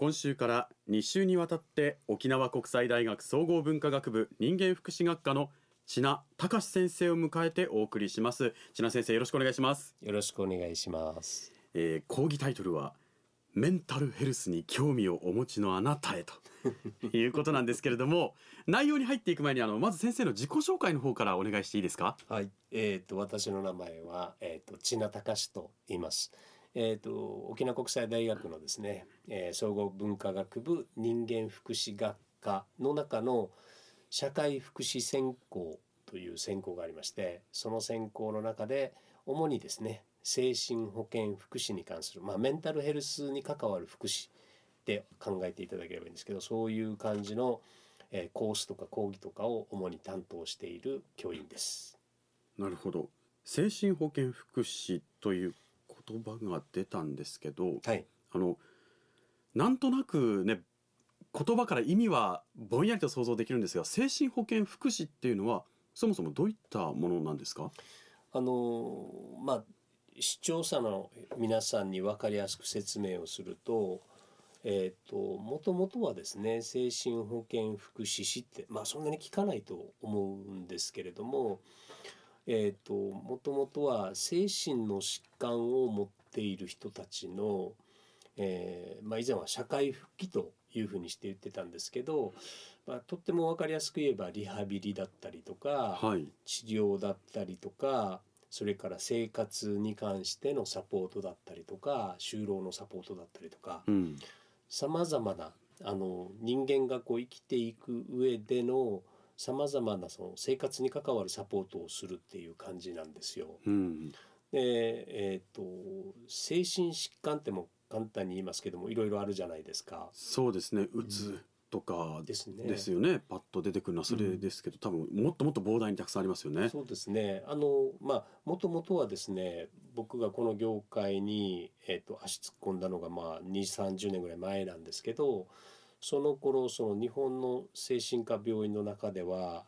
今週から2週にわたって沖縄国際大学総合文化学部人間福祉学科の千奈隆先生を迎えてお送りします。千奈先生よろしくお願いします、よろしくお願いします。えー、講義タイトルはメンタルヘルスに興味をお持ちのあなたへと。いうことなんですけれども内容に入っていく前にあのまず先生の自己紹介の方からお願いしていいですか？はい、えっ、と私の名前はえっ、と千奈隆と言います。えっ、と沖縄国際大学のですね、えー総合文化学部人間福祉学科の中の社会福祉専攻という専攻がありまして、その専攻の中で主にですね、精神保健福祉に関するまあメンタルヘルスに関わる福祉で考えていただければいいんですけど、そういう感じの、えーコースとか講義とかを主に担当している教員です。なるほど精神保健福祉という言葉が出たんですけどはい。あのなんとなくね言葉から意味はぼんやりと想像できるんですが精神保健福祉っていうのはそもそもどういったものなんですか？あのーまあ視聴者の皆さんに分かりやすく説明をすると,、えー、ともともとはですね精神保健福祉士ってまあそんなに聞かないと思うんですけれども、えー、ともともとは精神の疾患を持っている人たちの、えーまあ、以前は社会復帰というふうにして言ってたんですけど、まあ、とっても分かりやすく言えばリハビリだったりとか、はい。治療だったりとかそれから生活に関してのサポートだったりとか就労のサポートだったりとかうん。さまざまなあの人間がこう生きていく上でのさまざまなその生活に関わるサポートをするっていう感じなんですよ。うんでえー、と精神疾患っても簡単に言いますけどもいろいろあるじゃないですか。そうですねうつとかですね。ですよねパッと出てくるのはそれですけど、多分もっともっと膨大にたくさんありますよねそうですね。あのまあもともとはですね、僕がこの業界にえっ、と足突っ込んだのがまあ2、30年ぐらい前なんですけど、その頃その日本の精神科病院の中では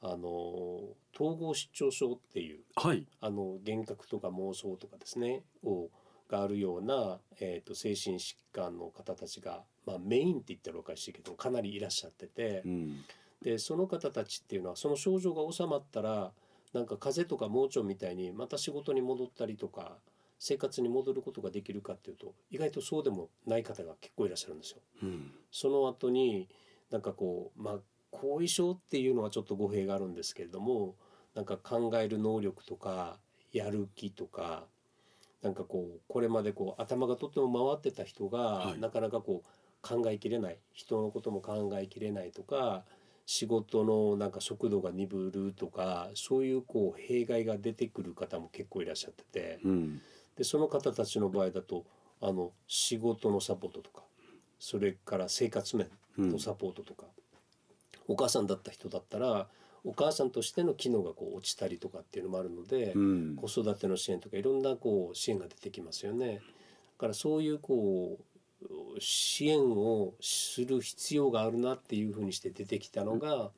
あの統合失調症っていうはいあの幻覚とか妄想とかですねをがあるような、えー、と精神疾患の方たちが、まあ、メインって言ったらおかしいけどかなりいらっしゃってて。うんでその方たちっていうのはその症状が治まったらなんか風邪とか盲腸みたいにまた仕事に戻ったりとか生活に戻ることができるかっていうと意外とそうでもない方が結構いらっしゃるんですよ。うんその後になんかこうまあ後遺症っていうのはちょっと語弊があるんですけれどもなんか考える能力とかやる気とかなんかこうこれまでこう頭がとっても回ってた人が、はいなかなかこう考えきれない人のことも考えきれないとか仕事のなんか速度が鈍るとかそういうこう弊害が出てくる方も結構いらっしゃってて。うんでその方たちの場合だとあの仕事のサポートとかそれから生活面のサポートとか、お母さんだった人だったらお母さんとしての機能がこう落ちたりとかっていうのもあるので、うん子育ての支援とかいろんなこう支援が出てきますよね。だからそういうこう支援をする必要があるなっていうふうにして出てきたのが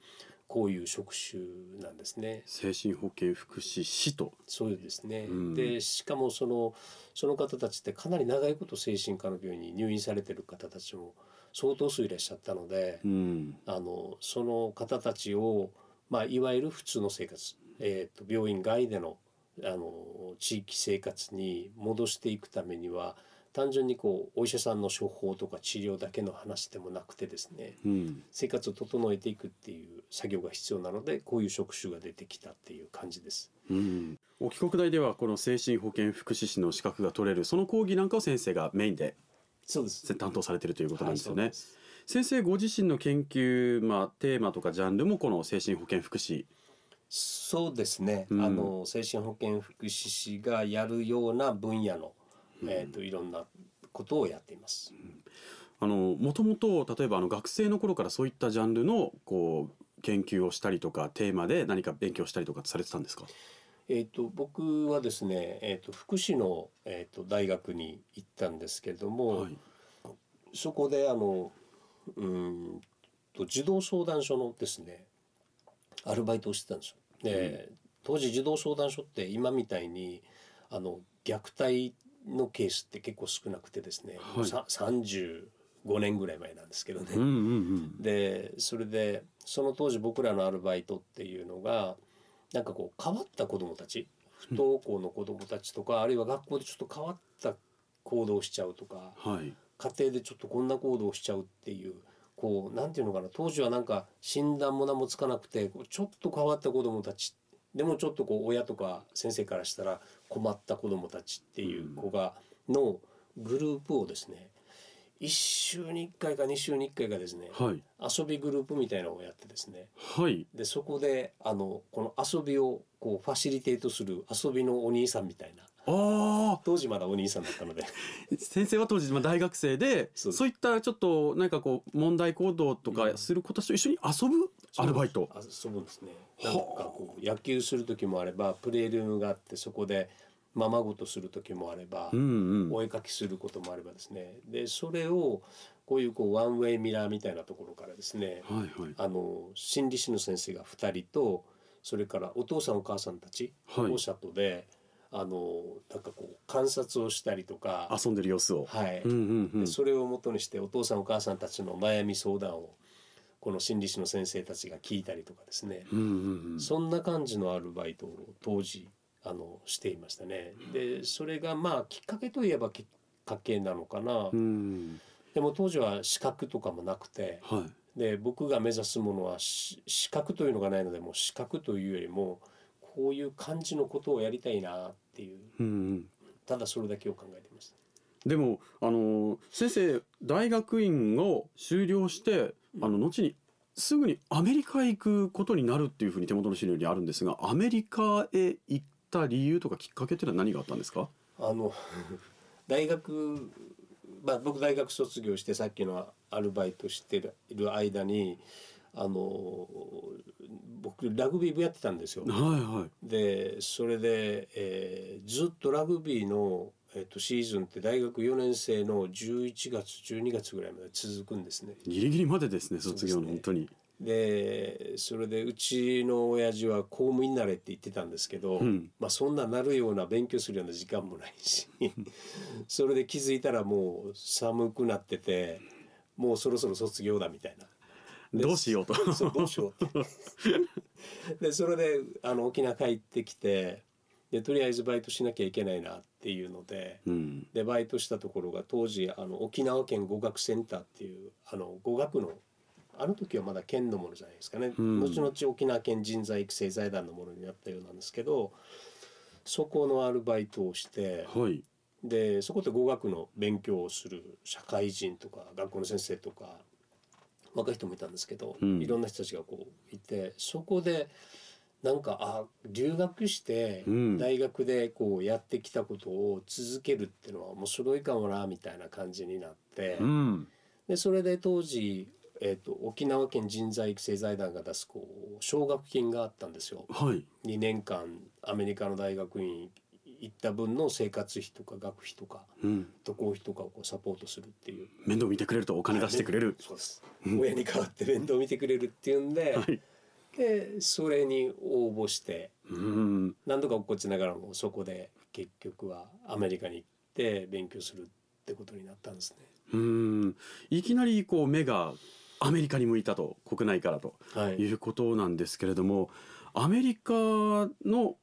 こういう職種なんですね。精神保健福祉士と。そうですね、うん。でしかもそのその方たちってかなり長いこと精神科の病院に入院されてる方たちも相当数いらっしゃったので、うん。あのその方たちを、まあ、いわゆる普通の生活、えー、と病院外でのあの地域生活に戻していくためには単純にこうお医者さんの処方とか治療だけの話でもなくてですねうん生活を整えていくっていう作業が必要なのでこういう職種が出てきたっていう感じです。うん、沖国大ではこの精神保健福祉士の資格が取れるその講義なんかを先生がメインでそうです。担当されているということなんですよね。はい先生ご自身の研究、まあ、テーマとかジャンルもこの精神保健福祉そうですね、うんあの精神保健福祉士がやるような分野の、えー、といろんなことをやっています。あのもともと例えばあの学生の頃からそういったジャンルのこう研究をしたりとかテーマで何か勉強したりとかされてたんですか？えー、と僕はですね、えー、と福祉の、えー、と大学に行ったんですけれども、はい。そこであのうーんと児童相談所のですねアルバイトをしてたんですよ。で、当時児童相談所って今みたいにあの虐待のケースって結構少なくてですね、はい。さ35年ぐらい前なんですけどね。うんうんうん。でそれでその当時僕らのアルバイトっていうのがなんかこう変わった子どもたち不登校の子どもたちとか、あるいは学校でちょっと変わった行動をしちゃうとかはい。家庭でちょっとこんな行動をしちゃうっていうこうなんていうのかな当時はなんか診断も何もつかなくてちょっと変わった子どもたちでもちょっとこう親とか先生からしたら困った子どもたちっていう子がのグループをですね1週に1回か2週に1回かですねはい。遊びグループみたいなのをやってですね。はい。でそこであのこの遊びをこうファシリテートする遊びのお兄さんみたいな。あ当時まだお兄さんだったので。あ先生は当時まあ大学生でそういったちょっとなんかこう問題行動とかする子たちと一緒に遊ぶアルバイト。あ遊ぶんですね。なんかこう野球する時もあればプレールームがあってそこでままごとする時もあれば、うんうん。お絵かきすることもあればですね。でそれをこういうこうワンウェイミラーみたいなところからですねはいはい。あの心理師の先生が2人とそれからお父さんお母さんたちはい。保護者とで、あのなんかこう観察をしたりとか、遊んでる様子を。はい。うんうんうん。でそれをもとにしてお父さんお母さんたちの悩み相談をこの心理師の先生たちが聞いたりとかですね、そんな感じのアルバイトを当時あのしていましたね。でそれがまあきっかけといえばきっかけなのかな、うん。でも当時は資格とかもなくてはい。で僕が目指すものはし資格というのがないのでもう資格というよりもこういう感じのことをやりたいなっていううんうん。ただそれだけを考えていました。でもあの先生大学院を修了してあの後にすぐにアメリカへ行くことになるっていうふうに手元の資料にあるんですがアメリカへ行った理由とかきっかけっていうのは何があったんですか？あの 大学、まあ、僕大学卒業してさっきのアルバイトしてる間にあの僕ラグビー部やってたんですよ。はいはいでそれで、えーずっとラグビーの、えー、とシーズンって大学4年生の11月12月ぐらいまで続くんですね。ギリギリまでですね卒業そうですね。の本当に。でそれでうちの親父は公務員になれって言ってたんですけど、うん。まあ、そんななるような勉強するような時間もないし それで気づいたらもう寒くなっててもうそろそろ卒業だみたいな。でどうしようと。そうどうしようって。でそれであの沖縄帰ってきてでとりあえずバイトしなきゃいけないなっていうのでうん。でバイトしたところが当時あの沖縄県語学センターっていうあの語学のあの時はまだ県のものじゃないですかね、うん。後々沖縄県人材育成財団のものになったようなんですけどそこのアルバイトをしてはい。でそこで語学の勉強をする社会人とか学校の先生とか若い人もいたんですけど、うん。いろんな人たちがこういてそこでなんかあ留学してうん。大学でこうやってきたことを続けるっていうのは面白いかもなみたいな感じになって、うん。でそれで当時、えー、と沖縄県人材育成財団が出すこう奨学金があったんですよ。はい。2年間アメリカの大学院行った分の生活費とか学費とかうん。渡航費とかをこうサポートするっていう。面倒見てくれるとお金出してくれる。そうです。親に代わって面倒見てくれるっていうんで,、はいでそれに応募してうん。何度か落っこちながらもそこで結局はアメリカに行って勉強するってことになったんですね。うん。いきなりこう目がアメリカに向いたと国内からとはい。いうことなんですけれどもアメリカの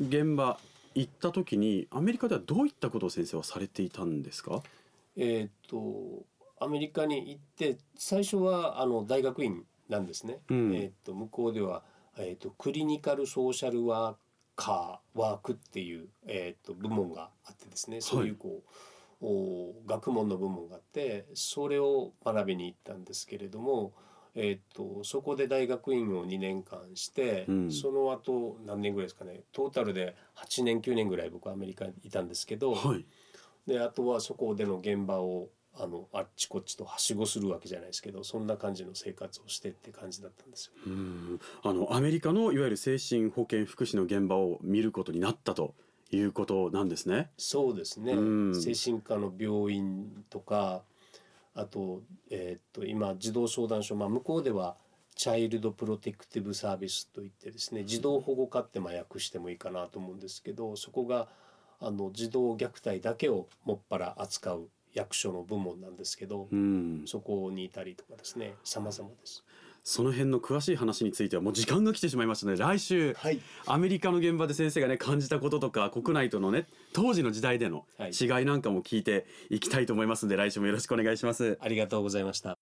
現場行った時にアメリカではどういったことを先生はされていたんですか？えっ、とアメリカに行って最初はあの大学院なんですね。うんえっ、と向こうではえっ、とクリニカルソーシャルワーカーワークっていうえっ、と部門があってですね。そういうこう、お学問の部門があってそれを学びに行ったんですけれども。えっとそこで大学院を2年間して、うんその後何年ぐらいですかねトータルで8年9年ぐらい僕はアメリカにいたんですけど、はいであとはそこでの現場をあのあっちこっちとはしごするわけじゃないですけどそんな感じの生活をしてって感じだったんですよ。うんあのアメリカのいわゆる精神保健福祉の現場を見ることになったということなんですね。そうですね、うん精神科の病院とかあと,、えーっと今児童相談所、まあ、向こうではチャイルドプロテクティブサービスといってですね児童保護課ってまあ訳してもいいかなと思うんですけどそこがあの児童虐待だけをもっぱら扱う役所の部門なんですけど、うん、そこにいたりとかですね様々です。その辺の詳しい話についてはもう時間が来てしまいましたので来週はいアメリカの現場で先生がね感じたこととか国内とのね当時の時代でのはい違いなんかも聞いていきたいと思いますので来週もよろしくお願いします。ありがとうございました。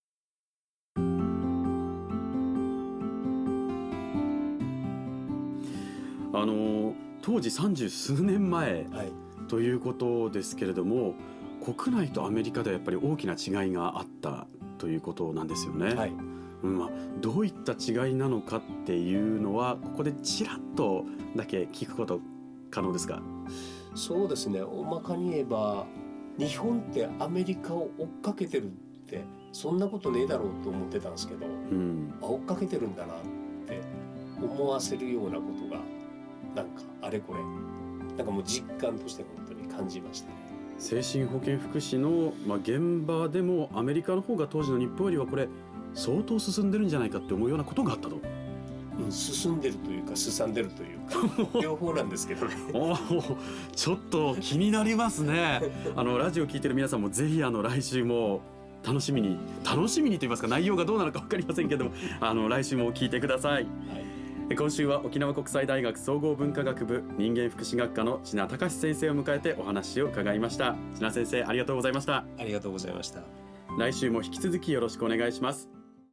あの当時三十数年前はい。ということですけれども国内とアメリカではやっぱり大きな違いがあったということなんですよね。はい。うんまあ、どういった違いなのかっていうのはここでちらっとだけ聞くこと可能ですか？そうですね。大まかに言えば、日本ってアメリカを追っかけてるって、そんなことねえだろうと思ってたんですけど、うんあ追っかけてるんだなって思わせるようなことが、なんかあれこれ、なんかもう実感として本当に感じましたね。精神保健福祉の、まあ、現場でもアメリカの方が当時の日本よりはこれ相当進んでるんじゃないかって思うようなことがあったと。うん進んでるというか、すさんでるというか、両方なんですけどね。おーちょっと気になりますね。あのラジオ聞いてる皆さんもぜひあの来週も楽しみに楽しみにと言いますか内容がどうなのか分かりませんけどもあの来週も聞いてください。はい。今週は沖縄国際大学総合文化学部人間福祉学科の千奈隆先生を迎えてお話を伺いました。千奈先生ありがとうございました。ありがとうございました。来週も引き続きよろしくお願いします